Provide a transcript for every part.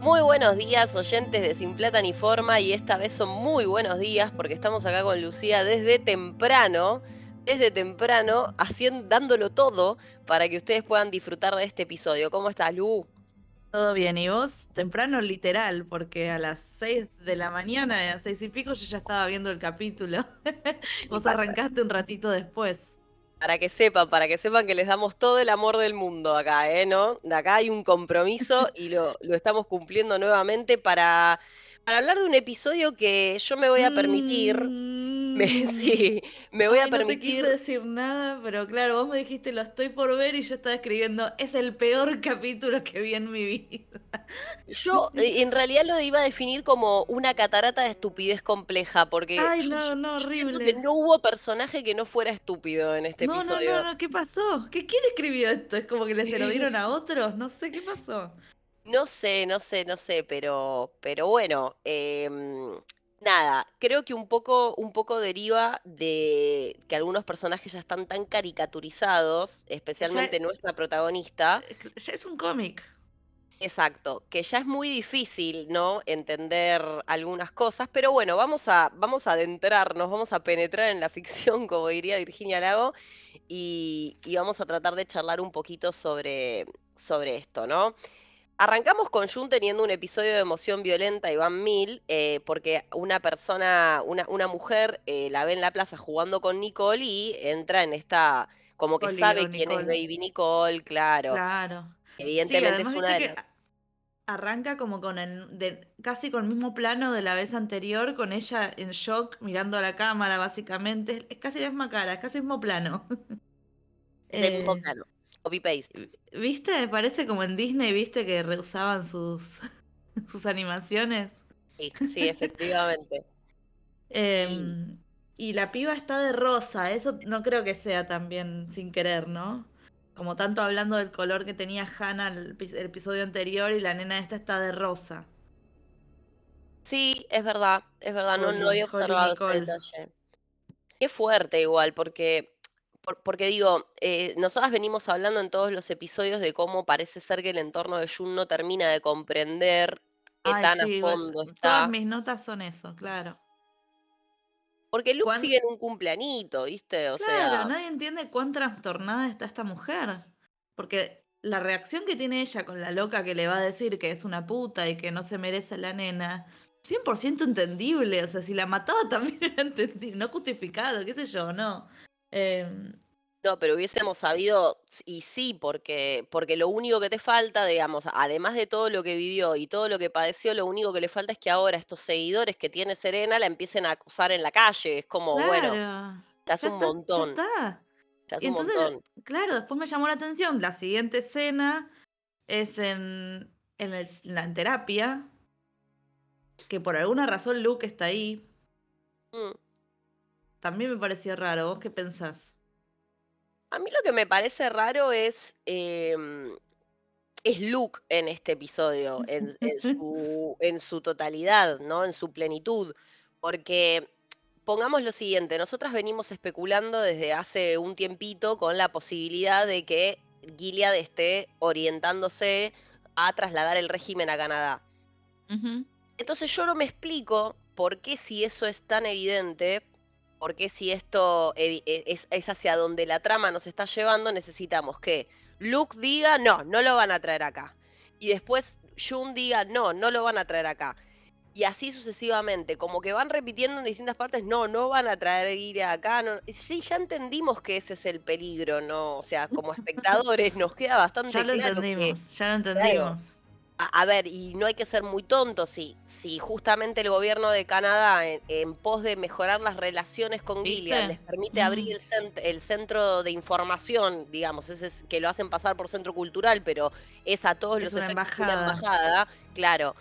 Muy buenos días, oyentes de Sin Plata ni Forma, y esta vez son muy buenos días porque estamos acá con Lucía desde temprano, desde temprano, haciendo, dándolo todo para que ustedes puedan disfrutar de este episodio. ¿Cómo estás, Lu? Todo bien, y vos, temprano literal, porque a las seis de la mañana, a seis y pico, yo ya estaba viendo el capítulo. vos arrancaste un ratito después. Para que sepan, para que sepan que les damos todo el amor del mundo acá, ¿eh? ¿No? Acá hay un compromiso y lo, estamos cumpliendo nuevamente para, para, hablar de un episodio que yo me voy a permitir. Me, mm. sí, me voy a permitir. No te quise decir nada, pero claro, vos me dijiste lo estoy por ver y yo estaba escribiendo, es el peor capítulo que vi en mi vida. Yo eh, en realidad lo iba a definir como una catarata de estupidez compleja, porque Ay, no, no, horrible. que no hubo personaje que no fuera estúpido en este episodio. No, no, no, ¿qué pasó? ¿Qué, ¿Quién escribió esto? ¿Es como que le se lo dieron a otros? No sé, ¿qué pasó? No sé, no sé, no sé, pero, pero bueno, em, nada, creo que un poco, un poco deriva de que algunos personajes ya están tan caricaturizados, especialmente nuestra protagonista. Eh, ya es un cómic. Exacto, que ya es muy difícil, ¿no? Entender algunas cosas, pero bueno, vamos a, vamos a adentrarnos, vamos a penetrar en la ficción, como diría Virginia Lago, y, vamos a tratar de charlar un poquito sobre, sobre esto, ¿no? Arrancamos con Jun teniendo un episodio de emoción violenta y van mil, eh, porque una persona, una, una mujer eh, la ve en la plaza jugando con Nicole y entra en esta, como que sabe quién es Baby Nicole, claro. Claro. Evidentemente es una de las arranca como con el, de, casi con el mismo plano de la vez anterior, con ella en shock, mirando a la cámara, básicamente. Es casi la misma cara, es casi el mismo plano. Es el mismo eh, plano. Copy paste. ¿Viste? Parece como en Disney, ¿viste? Que reusaban sus, sus animaciones. Sí, sí, efectivamente. Em, y la piba está de rosa, eso no creo que sea también sin querer, ¿no? como tanto hablando del color que tenía Hannah el, el episodio anterior y la nena esta está de rosa. Sí, es verdad, es verdad, no, no había observado ese detalle. Qué fuerte igual, porque, porque digo, eh, nosotras venimos hablando en todos los episodios de cómo parece ser que el entorno de Jun no termina de comprender qué tan a fondo está. Todas mis notas son eso, claro. Porque Luke sigue en un cumpleañito, ¿viste? O claro, nadie entiende cuán trastornada está esta mujer. Porque la reacción que tiene ella con la loca que le va a decir que es una puta y que no se merece la nena, 100% entendible. O sea, si la mataba también era entendible, no justificado, qué sé yo, no. Eh, no, pero hubiésemos sabido, y sí, porque, porque lo único que te falta, digamos, además de todo lo que vivió y todo lo que padeció, lo único que le falta es que ahora estos seguidores que tiene Serena la empiecen a acosar en la calle. Es como, bueno, ya es un montón. Ya está. y entonces, Claro, después me llamó la atención. La siguiente escena es en, en, la terapia, que por alguna razón Luke está ahí. Mm. También me pareció raro. ¿Vos qué pensás? A mí lo que me parece raro es, em, es Luke en este episodio, en, su, en su totalidad, ¿no? En su plenitud. Porque pongamos lo siguiente, nosotras venimos especulando desde hace un tiempito con la posibilidad de que Gilead esté orientándose a trasladar el régimen a Canadá. Entonces yo no me explico por qué si eso es tan evidente, porque si esto e, es, hacia donde la trama nos está llevando, necesitamos que Luke diga, no, no lo van a traer acá. Y después Jun diga, no, no lo van a traer acá. Y así sucesivamente, como que van repitiendo en distintas partes, no, no van a traer ir acá. Sí, ya entendimos que ese es el peligro, ¿no? O sea, como espectadores nos queda bastante ya lo Entendimos, ya lo entendimos a, ver, y no hay que ser muy tonto, si, si justamente el gobierno de Canadá, en, pos de mejorar las relaciones con Gilead, les permite abrir mm. el, centro de información, digamos, ese es, que lo hacen pasar por centro cultural, pero es a todos los efectos embajada. una embajada, claro.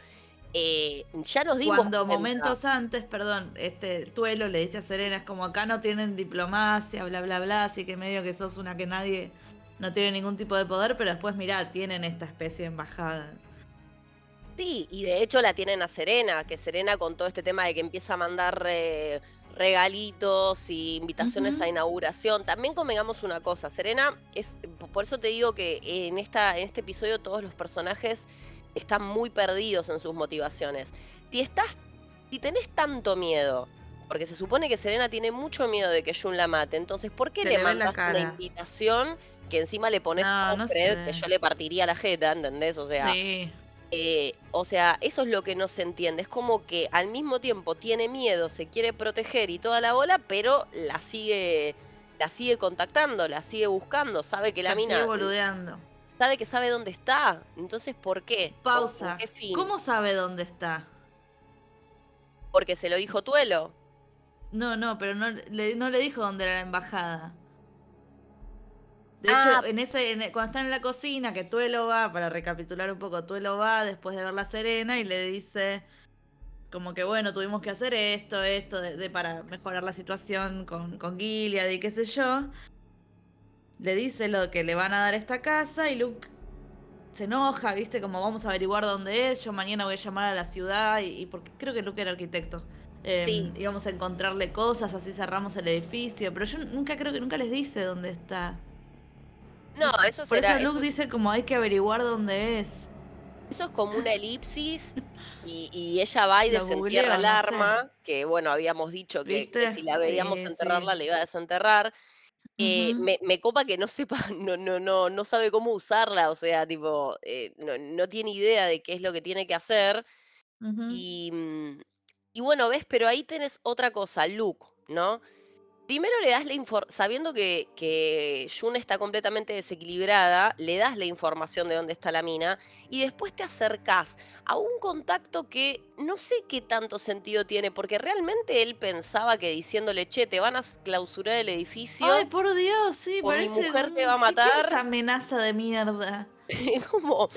Eh, ya nos dimos Cuando momentos antes, perdón, este Tuelo le dice a Serena, es como acá no tienen diplomacia, bla, bla, bla, así que medio que sos una que nadie no tiene ningún tipo de poder, pero después, mirá, tienen esta especie de embajada. Sí, y de hecho la tienen a Serena, que Serena con todo este tema de que empieza a mandar eh, regalitos y invitaciones a inauguración. También convengamos una cosa, Serena es, por eso te digo que en esta, en este episodio todos los personajes están muy perdidos en sus motivaciones. Si estás, si tenés tanto miedo, porque se supone que Serena tiene mucho miedo de que Jun la mate, entonces ¿por qué le mandas una invitación que encima le pones No, a no Fred que yo le partiría la jeta, ¿entendés? O sea, sí. Eh, o sea, eso es lo que no se entiende. Es como que al mismo tiempo tiene miedo, se quiere proteger y toda la bola, pero la sigue, la sigue contactando, la sigue buscando, sabe que la, La sigue mina boludeando. sabe que sabe dónde está. Entonces, ¿por qué? ¿Con- Pausa. ¿Con qué fin? ¿Cómo sabe dónde está? Porque se lo dijo Tuelo. No, no, pero no le, no le dijo dónde era la embajada. De Ah. hecho, en ese, en e- cuando está en la cocina, que Tuelo va, para recapitular un poco, Tuelo va después de ver la Serena y le dice como que bueno, tuvimos que hacer esto, esto, de, de- para mejorar la situación con, con Gilead y qué sé yo. Le dice lo que le van a dar esta casa y Luke se enoja, viste, como vamos a averiguar dónde es, yo mañana voy a llamar a la ciudad y, y porque creo que Luke era arquitecto. Eh, Sí. Íbamos a encontrarle cosas, así cerramos el edificio, pero yo nunca creo que nunca les dice dónde está. No, eso Por eso Luke eso, dice como hay que averiguar dónde es. eso es como una elipsis. Y, y ella va y desentierra el googleo, no sé. arma, que bueno, habíamos dicho que, si la veíamos Sí, enterrarla, sí. le iba a desenterrar. Eh, me, me copa que no sepa, no, no, no, no sabe cómo usarla, o sea, tipo, eh, no, no tiene idea de qué es lo que tiene que hacer. Y, mm, y bueno, ves, pero ahí tenés otra cosa, Luke, ¿no? Primero le das la información, sabiendo que, que Jun está completamente desequilibrada, le das la información de dónde está la mina y después te acercás a un contacto que no sé qué tanto sentido tiene, porque realmente él pensaba que diciéndole, che, te van a clausurar el edificio, Ay, por Dios, sí, o mi parece. mujer te va a ¿qué- ¿Qué, es matar. esa amenaza de mierda? Como,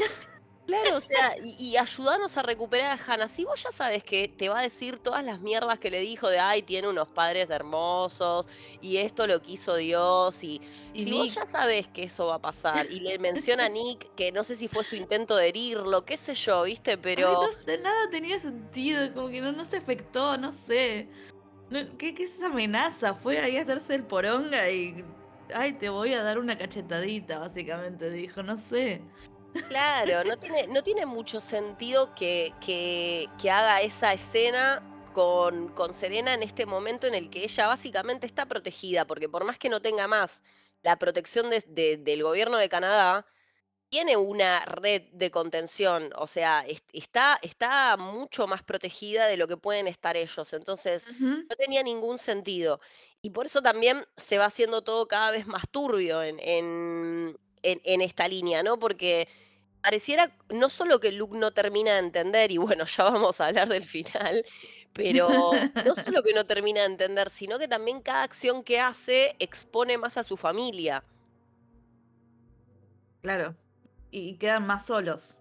claro, o sea, y, y ayudarnos a recuperar a Hannah. Si vos ya sabes que te va a decir todas las mierdas que le dijo de, ay, tiene unos padres hermosos, y esto lo quiso Dios, y, Y si vos ya sabes que eso va a pasar, y le menciona a Nick que no sé si fue su intento de herirlo, qué sé yo, ¿viste? ay, Pero no, de nada tenía sentido, como que no, no se afectó, no sé. No, ¿qué, ¿Qué es esa amenaza? Fue ahí a hacerse el poronga y. Ay, te voy a dar una cachetadita, básicamente dijo, no sé. Claro, no tiene, no tiene mucho sentido que, que, que haga esa escena con, con Serena en este momento en el que ella básicamente está protegida, porque por más que no tenga más la protección de- de- del gobierno de Canadá, tiene una red de contención, o sea, es- está, está mucho más protegida de lo que pueden estar ellos, entonces no tenía ningún sentido. Y por eso también se va haciendo todo cada vez más turbio en, en, en- en esta línea, ¿no? Porque pareciera no solo que Luke no termina de entender, y bueno, ya vamos a hablar del final, pero no solo que no termina de entender, sino que también cada acción que hace expone más a su familia. Claro. Y quedan más solos.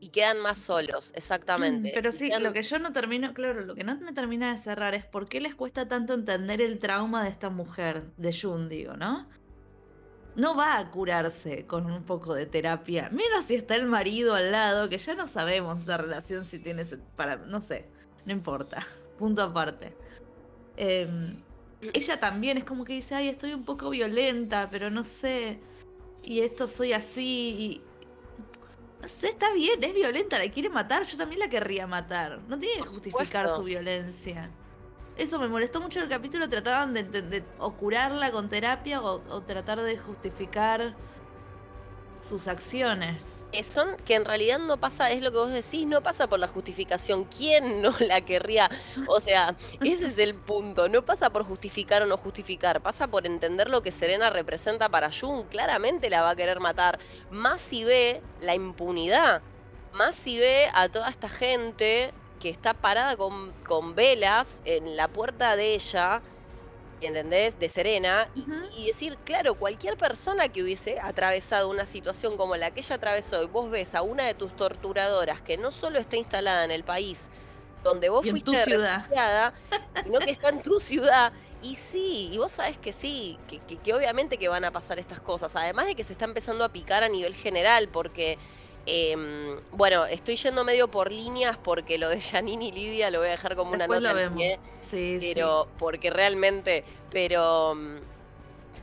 Y quedan más solos, exactamente. Pero sí, quedan- lo que yo no termino, claro, lo que no me termina de cerrar es por qué les cuesta tanto entender el trauma de esta mujer, de Jun, digo, ¿no? No va a curarse con un poco de terapia, menos si está el marido al lado, que ya no sabemos esa relación si tiene ese- para, no sé, no importa, punto aparte. Em, ella también es como que dice, ay, estoy un poco violenta, pero no sé, y esto soy así, y no sé, está bien, es violenta, la quiere matar, yo también la querría matar. No tiene que justificar su violencia. Eso me molestó mucho el capítulo, trataban de, de- curarla con terapia o, o tratar de justificar sus acciones. son que en realidad no pasa, es lo que vos decís, no pasa por la justificación. ¿Quién no la querría? O sea, ese es el punto. No pasa por justificar o no justificar, pasa por entender lo que Serena representa para Jun. Claramente la va a querer matar. Más si ve la impunidad, más si ve a toda esta gente que está parada con, con velas en la puerta de ella. ¿Entendés? De Serena. Y, decir, claro, cualquier persona que hubiese atravesado una situación como la que ella atravesó y vos ves a una de tus torturadoras que no solo está instalada en el país donde vos fuiste refugiada, sino que está en tu ciudad. Y sí, y vos sabés que sí, que, que- que obviamente que van a pasar estas cosas. Además de que se está empezando a picar a nivel general, porque, em, bueno, estoy yendo medio por líneas porque lo de Janine y Lidia lo voy a dejar como una nota lo vemos. Sí, sí. pero porque realmente, pero mm,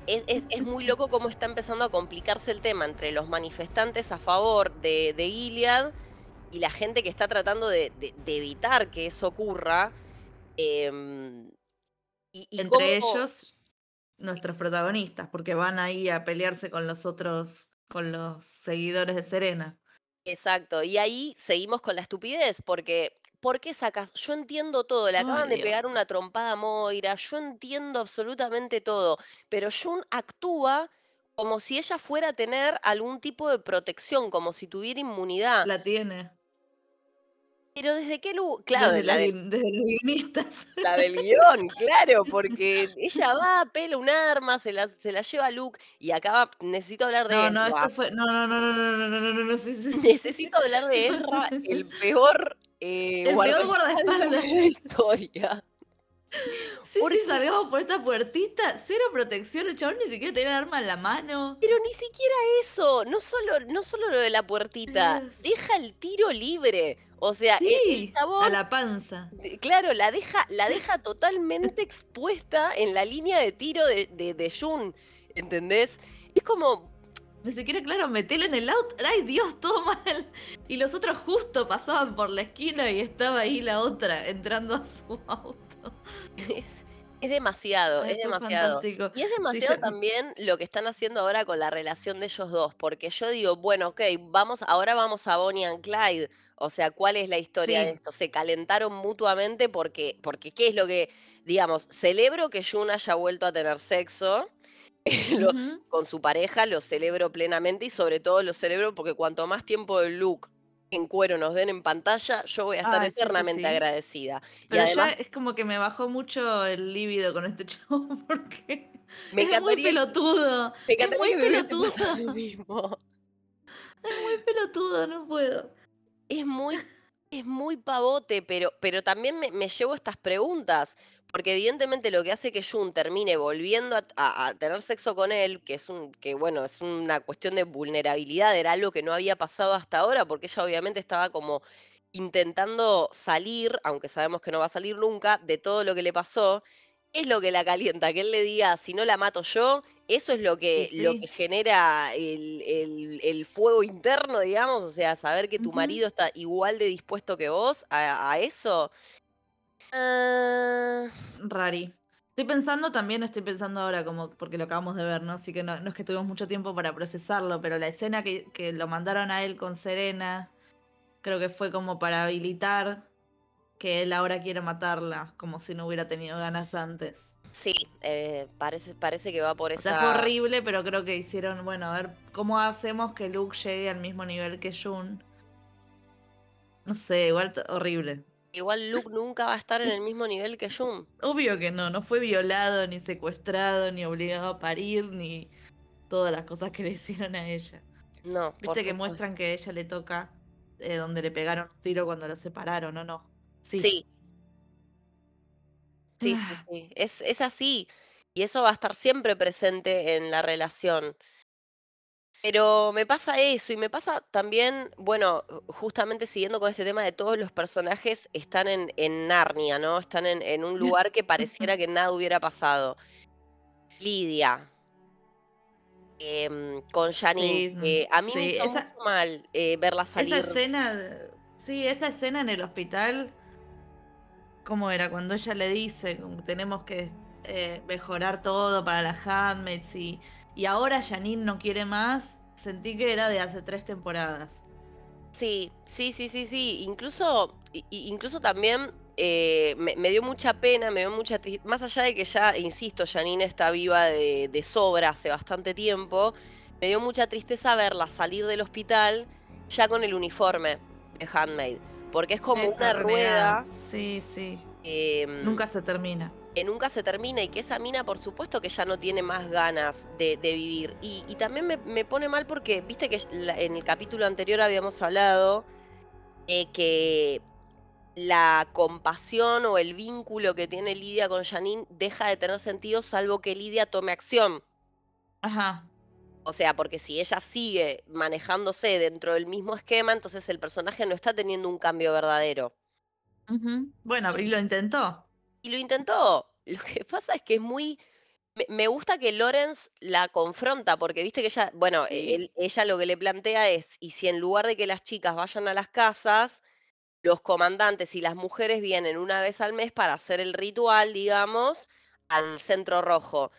es, es- es muy loco cómo está empezando a complicarse el tema entre los manifestantes a favor de, de Gilead y la gente que está tratando de, de- de evitar que eso ocurra. em, y, y Entre cómo- ellos, nuestros protagonistas, porque van ahí a pelearse con los otros, con los seguidores de Serena. Exacto, y ahí seguimos con la estupidez, porque ¿por qué sacas? Yo entiendo todo, le Ay, acaban de pegar una trompada a Moira, yo entiendo absolutamente todo, pero Jun actúa como si ella fuera a tener algún tipo de protección, como si tuviera inmunidad. La tiene. Pero desde qué lugar, claro, desde, de la, los de- desde los guionistas. la del guion, claro, porque ella va, pela un arma, se la, se la lleva a Luke, y acá va- necesito hablar de No, no, esto fue. No, no, no, no, no, no, no, no, no, no, sí, sí. Necesito hablar de Ezra, el peor, eh, El peor guardaespaldas guardaespaldas. de la historia. Sí, Porque- sí, salgamos por esta puertita. Cero protección, el chabón ni siquiera tenía el arma en la mano. Pero ni siquiera eso, no solo, no solo lo de la puertita, Dios. deja el tiro libre. O sea, e- el Sí, chabón, a la panza. claro, la deja, la deja totalmente expuesta en la línea de tiro de, de, de Jun, ¿entendés? Es como, Ni siquiera, claro, metele en el auto. Ay, Dios, todo mal. Y los otros justo pasaban por la esquina y estaba ahí la otra entrando a su auto. es, es demasiado, Ay, es demasiado. fantástico. Y es Sí, demasiado yo- también lo que están haciendo ahora con la relación de ellos dos, porque yo digo, bueno, ok, vamos, ahora vamos a Bonnie and Clyde. O sea, ¿cuál es la historia de esto? Se calentaron mutuamente porque, porque ¿qué es lo que, digamos, celebro que Jun haya vuelto a tener sexo lo- con su pareja, lo celebro plenamente y sobre todo lo celebro porque cuanto más tiempo de en cuero nos den en pantalla, yo voy a estar Ah, sí, sí, eternamente sí. agradecida. y Pero además, ya es como que me bajó mucho el líbido con este chavo porque me es muy pelotudo. me Es muy pelotudo. lo mismo. Es muy pelotudo, no puedo. Es muy, es muy pavote, pero, pero también me, me llevo estas preguntas, porque evidentemente lo que hace que Jun termine volviendo a, a- a tener sexo con él, que es un, que bueno, es una cuestión de vulnerabilidad, era algo que no había pasado hasta ahora, porque ella obviamente estaba como intentando salir, aunque sabemos que no va a salir nunca, de todo lo que le pasó. ¿Qué es lo que la calienta? Que él le diga, si no la mato yo, eso es lo que, lo que genera el, el- el fuego interno, digamos, o sea, saber que tu marido está igual de dispuesto que vos a, a eso. Ah, Rari. Estoy pensando también, estoy pensando ahora como, porque lo acabamos de ver, ¿no? Así que no, no es que tuvimos mucho tiempo para procesarlo, pero la escena que, que lo mandaron a él con Serena, creo que fue como para habilitar que él ahora quiere matarla, como si no hubiera tenido ganas antes. sí, eh, parece, parece que va por O esa. sea, fue horrible, pero creo que hicieron, bueno, a ver, ¿cómo hacemos que Luke llegue al mismo nivel que Jun? No sé, igual horrible. Igual Luke nunca va a estar en el mismo nivel que Jun. Obvio que no, no fue violado, ni secuestrado, ni obligado a parir, ni todas las cosas que le hicieron a ella. No, por Viste que muestran que a ella le toca eh, donde le pegaron un tiro cuando lo separaron, ¿o no? Sí. Sí. Sí, sí, Ah. sí. Es, es así. Y eso va a estar siempre presente en la relación. Pero me pasa eso y me pasa también, bueno, justamente siguiendo con este tema de todos los personajes están en, en Narnia, ¿no? Están en, en un lugar que pareciera que nada hubiera pasado. Lidia. em, con Janine, Sí, que a mí me hizo esa- mucho mal eh, verla salir. Esa escena, sí, esa escena en el hospital, ¿cómo era? Cuando ella le dice, tenemos que eh, mejorar todo para las handmaids y, y ahora Janine no quiere más, sentí que era de hace tres temporadas. Sí, sí, sí, sí, sí. Incluso, incluso también eh, me, me dio mucha pena, me dio mucha tristeza. Más allá de que ya, insisto, Janine está viva de, de sobra hace bastante tiempo, me dio mucha tristeza verla salir del hospital ya con el uniforme de Handmaid. Porque es como Esta una rueda Sí, sí. Em, Nunca se termina. que nunca se termina y que esa mina, por supuesto, que ya no tiene más ganas de, de vivir. Y, y también me, me pone mal porque, viste que en el capítulo anterior habíamos hablado eh, que la compasión o el vínculo que tiene Lidia con Janine deja de tener sentido salvo que Lidia tome acción. Ajá. O sea, porque si ella sigue manejándose dentro del mismo esquema, entonces el personaje no está teniendo un cambio verdadero. Bueno, y lo intentó. Y lo intentó. Lo que pasa es que es muy, Me, gusta que Lawrence la confronta, porque viste que ella, bueno, Sí. él- ella lo que le plantea es, y si en lugar de que las chicas vayan a las casas, los comandantes y las mujeres vienen una vez al mes para hacer el ritual, digamos, al centro rojo.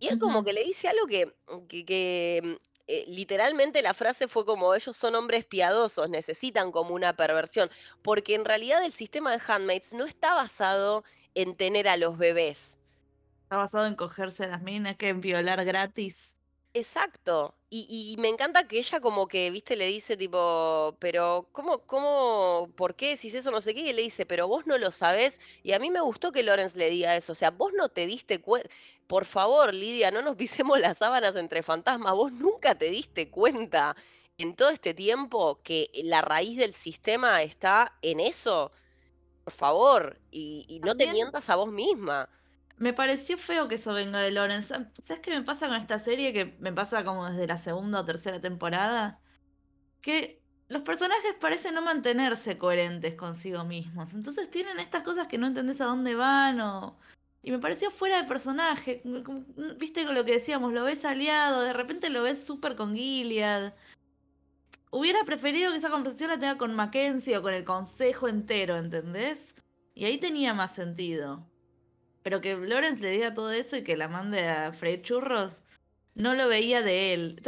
Y él como que le dice algo que, que, que, eh, literalmente la frase fue como ellos son hombres piadosos, necesitan como una perversión, porque en realidad el sistema de handmaids no está basado en tener a los bebés. Está basado en cogerse a las minas, que en violar gratis. Exacto. Y y me encanta que ella como que, viste, le dice tipo: "Pero, ¿cómo cómo por qué decís eso?", no sé qué, y le dice: "Pero vos no lo sabés". Y a mí me gustó que Lawrence le diga eso, o sea, vos no te diste cuen por favor, Lidia, no nos pisemos las sábanas entre fantasmas, vos nunca te diste cuenta en todo este tiempo que la raíz del sistema está en eso, por favor, y y no te mientas a vos misma. Me pareció feo que eso venga de Lawrence. Sa- ¿Sabes qué me pasa con esta serie? Que me pasa como desde la segunda o tercera temporada. Que los personajes parecen no mantenerse coherentes consigo mismos. Entonces tienen estas cosas que no entendés a dónde van o... Y me pareció fuera de personaje. Viste con lo que decíamos, lo ves aliado, de repente lo ves súper con Gilead. Hubiera preferido que esa conversación la tenga con Mackenzie o con el consejo entero, ¿entendés? Y ahí tenía más sentido. Pero que Lawrence le diga todo eso y que la mande a Fred Churros, no lo veía de él.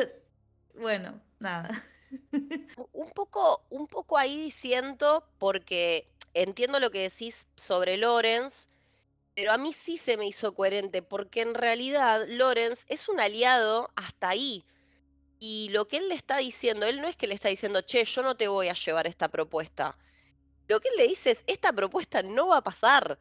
Bueno, nada. Un poco un poco ahí siento, porque entiendo lo que decís sobre Lawrence, pero a mí sí se me hizo coherente, porque en realidad Lawrence es un aliado hasta ahí. Y lo que él le está diciendo, él no es que le está diciendo: "Che, yo no te voy a llevar esta propuesta". Lo que él le dice es: "Esta propuesta no va a pasar".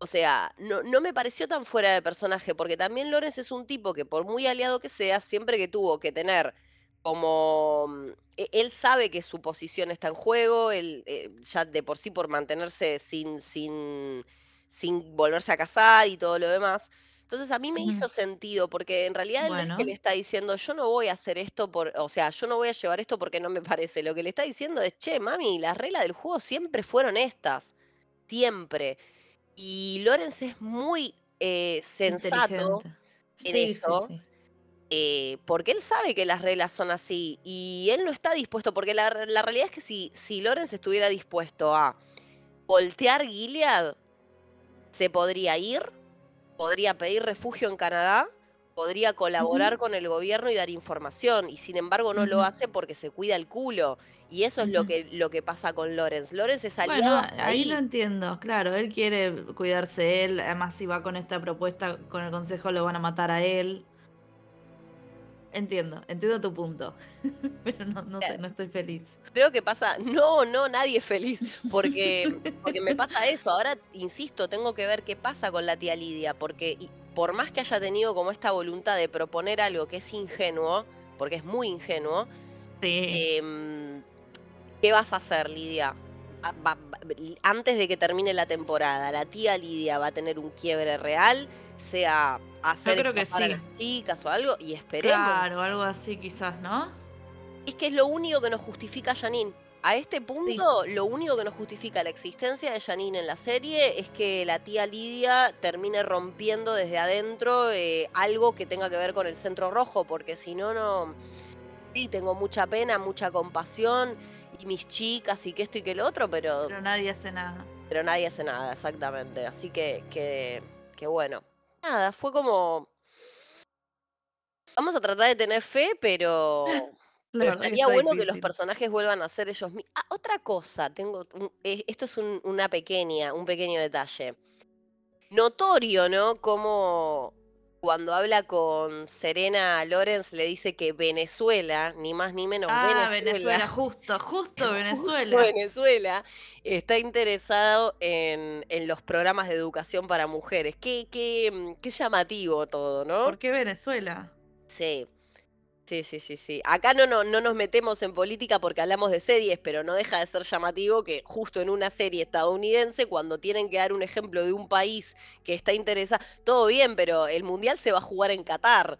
O sea, no no me pareció tan fuera de personaje, porque también Lawrence es un tipo que, por muy aliado que sea, siempre que tuvo que tener como, mm, e él sabe que su posición está en juego, él, eh, ya de por sí por mantenerse sin sin sin volverse a casar y todo lo demás. Entonces, a mí me hizo sentido, porque en realidad él no es que le está diciendo: "Yo no voy a hacer esto por o sea, yo no voy a llevar esto porque no me parece". Lo que le está diciendo es: "Che, mami, las reglas del juego siempre fueron estas, siempre". Y Lawrence es muy, eh, sensato en Sí, eso, sí. eh, porque él sabe que las reglas son así, y él no está dispuesto, porque la la realidad es que si si Lawrence estuviera dispuesto a voltear Gilead, se podría ir, podría pedir refugio en Canadá, podría colaborar con el gobierno y dar información, y sin embargo no lo hace porque se cuida el culo, y eso es lo que lo que pasa con Lawrence. Lawrence es aliado ahí lo entiendo, claro, él quiere cuidarse él, además si va con esta propuesta con el consejo lo van a matar a él. Entiendo, entiendo tu punto, pero no, no sé, no estoy feliz. Creo que pasa no, no, nadie es feliz, porque porque me pasa eso. Ahora, insisto, tengo que ver qué pasa con la tía Lidia, porque por más que haya tenido como esta voluntad de proponer algo que es ingenuo, porque es muy ingenuo, Sí, em, ¿qué vas a hacer, Lidia? A va va li antes de que termine la temporada, ¿la tía Lidia va a tener un quiebre real, sea hacer creo que a las chicas o algo? Y esperemos. Claro, algo así quizás, ¿no? Es que es lo único que nos justifica a Janine. A este Sí. punto, lo único que nos justifica la existencia de Janine en la serie es que la tía Lidia termine rompiendo desde adentro eh, algo que tenga que ver con el centro rojo, porque si no, no. Sí, tengo mucha pena, mucha compasión y mis chicas y que esto y que lo otro, pero, Pero nadie hace nada. pero nadie hace nada, exactamente. Así que, que, que bueno. Nada, fue como. Vamos a tratar de tener fe, pero pero estaría bueno que los personajes vuelvan a ser ellos mismos. Ah, otra cosa, tengo un eh, esto es un una pequeña un pequeño detalle. Notorio, ¿no? Como cuando habla con Serena Lawrence le dice que Venezuela, ni más ni menos Ah, Venezuela, Venezuela, justo, justo justo Venezuela. Venezuela, está interesado en en los programas de educación para mujeres. Qué qué, mm, qué llamativo todo, ¿no? ¿Por qué Venezuela? Sí. Sí, sí, sí, sí. Acá no, no, no nos metemos en política porque hablamos de series, pero no deja de ser llamativo que justo en una serie estadounidense, cuando tienen que dar un ejemplo de un país que está interesado, todo bien, pero el mundial se va a jugar en Qatar.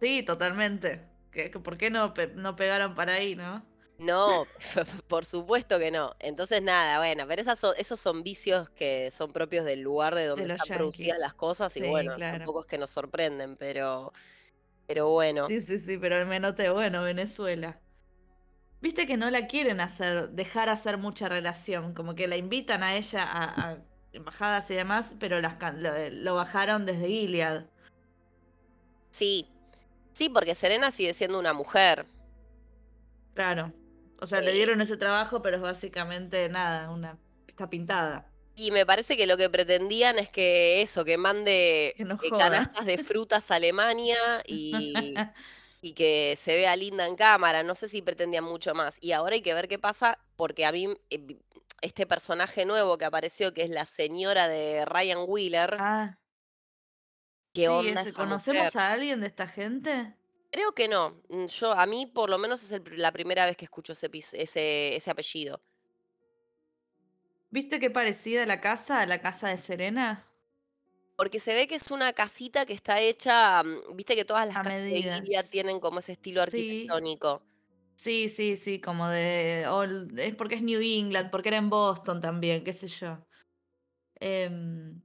Sí, totalmente. ¿Qué- qué- ¿Por qué no, pe- no pegaron para ahí, no? No, por supuesto que no. Entonces, nada, bueno, pero esas son, esos son vicios que son propios del lugar de De donde están producidas las cosas y bueno, claro. tampoco es que nos sorprenden, pero, pero bueno. Sí, sí, sí, pero el menote bueno, Venezuela. Viste que no la quieren hacer, dejar hacer mucha relación, como que la invitan a ella a, a embajadas y demás, pero las, can- lo, lo bajaron desde Gilead. Sí, sí, porque Serena sigue siendo una mujer. Claro. O sea, le Eh, dieron ese trabajo, pero es básicamente nada, una está pintada. Y me parece que lo que pretendían es que eso, que mande Que no eh, canastas de frutas a Alemania y, y que se vea linda en cámara. No sé si pretendían mucho más. Y ahora hay que ver qué pasa, porque a mí eh, este personaje nuevo que apareció, que es la señora de Ryan Wheeler, Ah, ¿qué sí, onda ese, ¿conocemos mujer? a alguien de esta gente? Creo que no. Mm, Yo, a mí por lo menos es el la primera vez que escucho ese, ese, ese apellido. ¿Viste qué parecida la casa a la casa de Serena? Porque se ve que es una casita que está hecha, mm, viste que todas las A casas de Gilead medidas. tienen como ese estilo arquitectónico. sí, sí, sí, como de... old- es porque es New England, porque era en Boston también, qué sé yo. Em,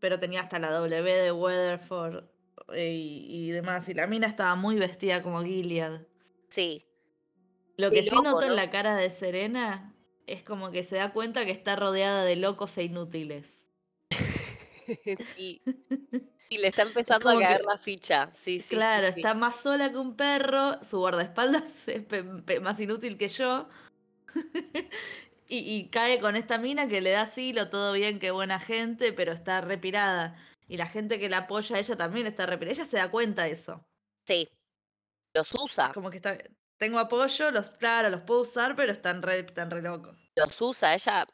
pero tenía hasta la W de Weatherford eh, y, y demás. Y la mina estaba muy vestida como Gilead. Sí, Lo que sí noto en la cara de Serena es como que se da cuenta que está rodeada de locos e inútiles. Sí, sí, le está Es empezando a caer que, la ficha. Sí, sí, claro, sí. está más sola que un perro, su guardaespaldas es más inútil que yo. Y, y cae con esta mina que le da asilo, todo bien, qué buena gente, pero está repirada. Y la gente que la apoya a ella también está repirada. Ella se da cuenta de eso. Sí, los usa, como que está, tengo apoyo, los, claro, los puedo usar, pero están re, re locos. los usa. Ella.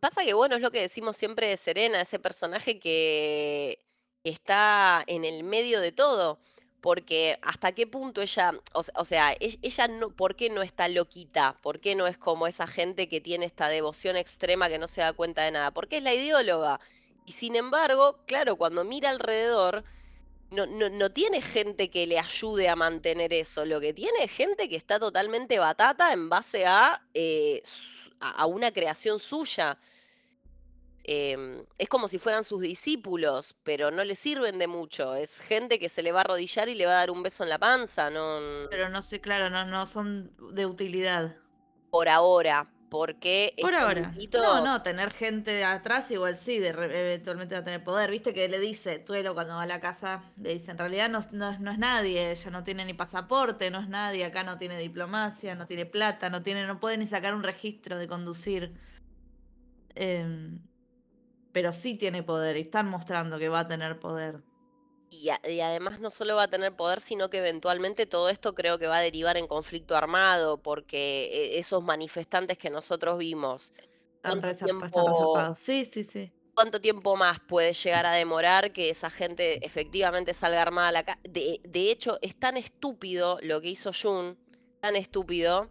Pasa que, bueno, es lo que decimos siempre de Serena, ese personaje que, está en el medio de todo. Porque hasta qué punto ella, o sea, e- ella no, ¿por qué no está loquita? ¿Por qué no es como esa gente que tiene esta devoción extrema que no se da cuenta de nada? Porque es la ideóloga. Y sin embargo, claro, cuando mira alrededor, no, no, no tiene gente que le ayude a mantener eso. Lo que tiene es gente que está totalmente batata en base a, eh, a una creación suya. Em, es como si fueran sus discípulos, pero no le sirven de mucho. Es gente que se le va a arrodillar y le va a dar un beso en la panza, no Pero no sé, claro, no, no son de utilidad. por ahora, porque Por este ahora. No, no, tener gente atrás igual sí, de re- eventualmente va a tener poder. Viste que le dice, Tuelo cuando va a la casa, le dice, en realidad no, no, es- no es nadie, ella no tiene ni pasaporte, no es nadie, acá no tiene diplomacia, no tiene plata, no tiene, no puede ni sacar un registro de conducir. Em, pero sí tiene poder y están mostrando que va a tener poder. Y, a- y además no solo va a tener poder, sino que eventualmente todo esto creo que va a derivar en conflicto armado, porque eh, esos manifestantes que nosotros vimos, ¿cuánto tiempo. Sí, sí, sí. cuánto tiempo más puede llegar a demorar que esa gente efectivamente salga armada a la calle? De, de hecho, es tan estúpido lo que hizo Jun, tan estúpido,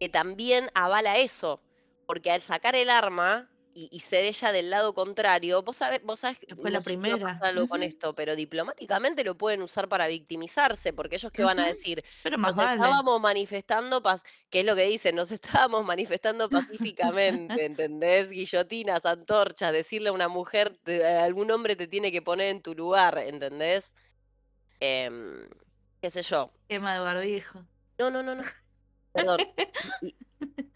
que también avala eso, porque al sacar el arma y, y ser ella del lado contrario, vos sabés, vos sabés, Que fue no la si primera. algo con esto, pero diplomáticamente lo pueden usar para victimizarse, porque ellos que van a decir, Pero más nos vale. estábamos manifestando, paz, que es lo que dicen, nos estábamos manifestando pacíficamente, ¿entendés? Guillotinas, antorchas, decirle a una mujer, te- algún hombre te tiene que poner en tu lugar, ¿entendés? Em, qué sé yo. Quema de barbijo. No, no, no, no. Perdón. Y-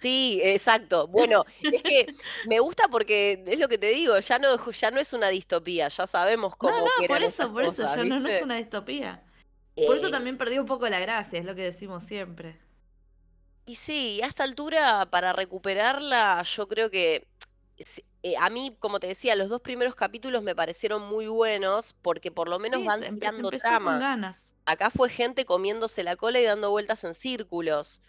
Sí, exacto. Bueno, es que me gusta porque es lo que te digo, ya no, ya no es una distopía, ya sabemos No, cómo no, que por eso, por eso, ya no, no es una distopía. Por eso Eh, también perdió un poco la gracia, es lo que decimos siempre. y sí, a esta altura, para recuperarla, yo creo que eh, a mí, como te decía, los dos primeros capítulos me parecieron muy buenos porque por lo menos Sí, van te- empe- tirando empezó con trama. ganas. Acá fue gente comiéndose la cola y dando vueltas en círculos.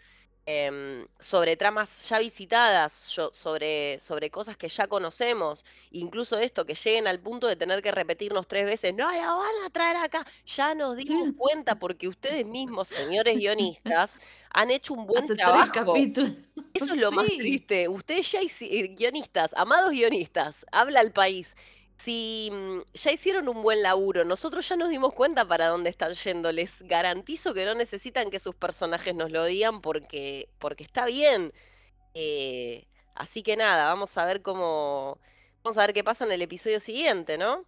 Em, sobre tramas ya visitadas, yo- sobre, sobre cosas que ya conocemos, incluso esto, que lleguen al punto de tener que repetirnos tres veces, no, la van a traer acá, ya nos dimos cuenta porque ustedes mismos, señores guionistas, han hecho un buen Hace trabajo. Eso es lo más triste. Ustedes ya eh, guionistas, amados guionistas, habla al país. Si mm, ya hicieron un buen laburo, nosotros ya nos dimos cuenta para dónde están yendo. Les garantizo que no necesitan que sus personajes nos lo digan porque, porque está bien. Eh, así que nada, vamos a ver cómo. Vamos a ver qué pasa en el episodio siguiente, ¿no?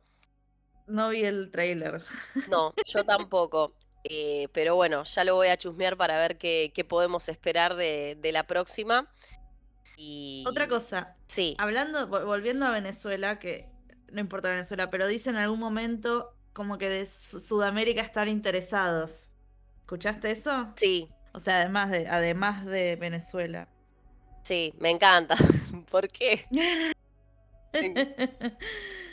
No vi el trailer. No, yo tampoco. Eh, pero bueno, ya lo voy a chusmear para ver qué, qué podemos esperar de, de la próxima. Y... Otra cosa. Sí. Hablando, vo- volviendo a Venezuela, que no importa Venezuela, pero dicen en algún momento como que de Su- Sudamérica estar interesados. ¿Escuchaste eso? Sí, O sea, además de, además de Venezuela. sí, me encanta. ¿Por qué?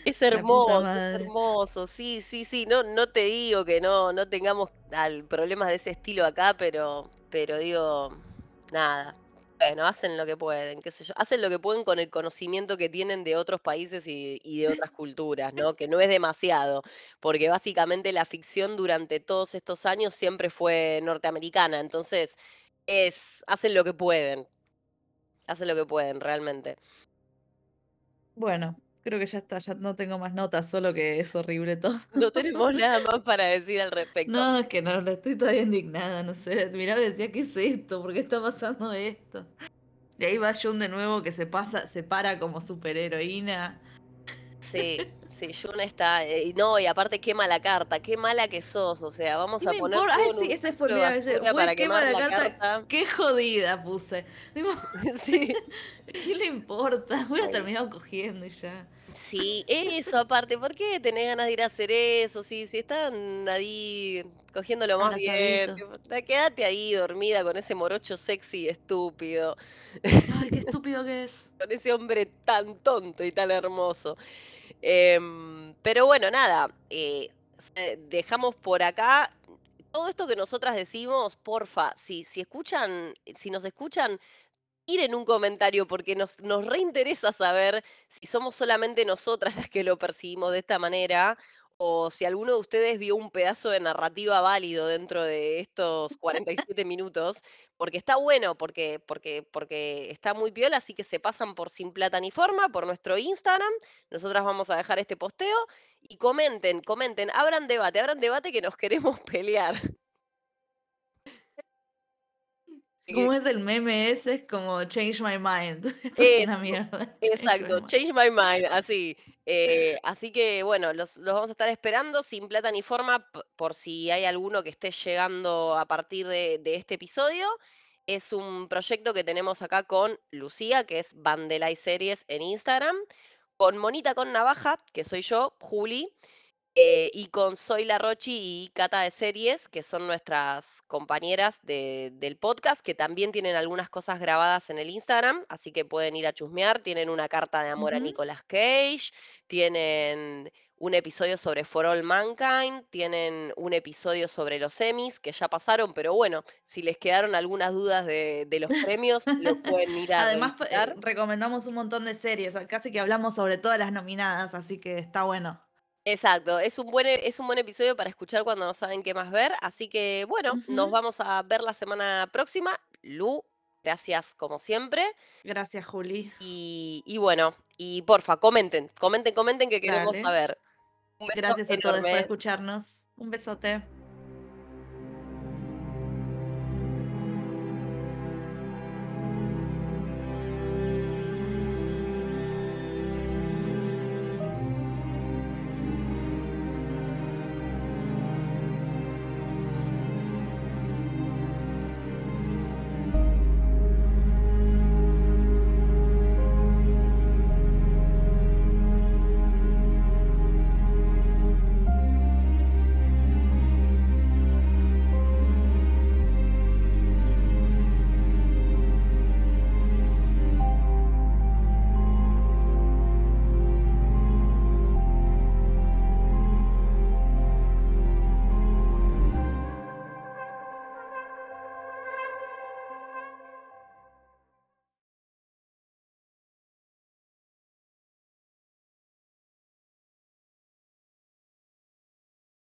Es hermoso, es hermoso, sí, sí, sí, no, no te digo que no, no tengamos al- problemas de ese estilo acá, pero, pero digo, nada, bueno, hacen lo que pueden, qué sé yo, hacen lo que pueden con el conocimiento que tienen de otros países y, y de otras culturas, ¿no? Que no es demasiado, porque básicamente la ficción durante todos estos años siempre fue norteamericana, entonces es, hacen lo que pueden, hacen lo que pueden, realmente. Bueno, creo que ya está, ya no tengo más notas, solo que es horrible todo. No tenemos nada más para decir al respecto. No, es que no, estoy todavía indignada, no sé. Miraba y decía, ¿qué es esto? ¿Por qué está pasando esto? Y ahí va Jun de nuevo que se pasa, se para como superheroína. Sí, sí, Jun está. eh, y no, y aparte qué mala carta, qué mala que sos. O sea, vamos ¿Qué a me poner Ay, en sí, ese fue mi para qué quemar mala la carta. carta. Qué jodida puse. Digo, Sí, ¿qué le importa? Hubiera terminado cogiendo y ya. Sí, eso aparte, ¿por qué tenés ganas de ir a hacer eso? Sí, si están ahí cogiéndolo más bien, tipo, quédate ahí dormida con ese morocho sexy y estúpido, Ay, qué estúpido que es. con ese hombre tan tonto y tan hermoso. Em, pero bueno, nada, eh, se- dejamos por acá todo esto que nosotras decimos, porfa, si, si escuchan, si nos escuchan, tiren un comentario porque nos, nos reinteresa saber si somos solamente nosotras las que lo percibimos de esta manera o si alguno de ustedes vio un pedazo de narrativa válido dentro de estos 47 minutos, porque está bueno, porque, porque, porque está muy piola, así que se pasan por Sin Plata ni Forma, por nuestro Instagram, nosotras vamos a dejar este posteo y comenten, comenten, abran debate, abran debate que nos queremos pelear. ¿Cómo es el meme ese? Es como change my mind. Esto es una mierda. change my Exacto, change my mind, así. Eh, así que bueno, los, los vamos a estar esperando sin plata ni forma por si hay alguno que esté llegando a partir de, de este episodio. Es un proyecto que tenemos acá con Lucía, que es Bandelay Series en Instagram, con Monita con Navaja, que soy yo, Juli, eh, y con Soy La Rochi y Cata de Series, que son nuestras compañeras de- del podcast, que también tienen algunas cosas grabadas en el Instagram, así que pueden ir a chusmear. Tienen una carta de amor a. Nicolas Cage, tienen un episodio sobre For All Mankind, tienen un episodio sobre los Emmys, que ya pasaron, pero bueno, si les quedaron algunas dudas de, de los premios, lo pueden ir a Además, pa- eh, recomendamos un montón de series, casi que hablamos sobre todas las nominadas, así que está bueno. Exacto, es un buen, es un buen episodio para escuchar cuando no saben qué más ver. Así que bueno, nos Ujú. vamos a ver la semana próxima. Lu, gracias como siempre. Gracias, Juli. Y, y bueno, y porfa, comenten, comenten, comenten que queremos Dale. saber. Un beso Gracias a todos por enorme. escucharnos. Un besote.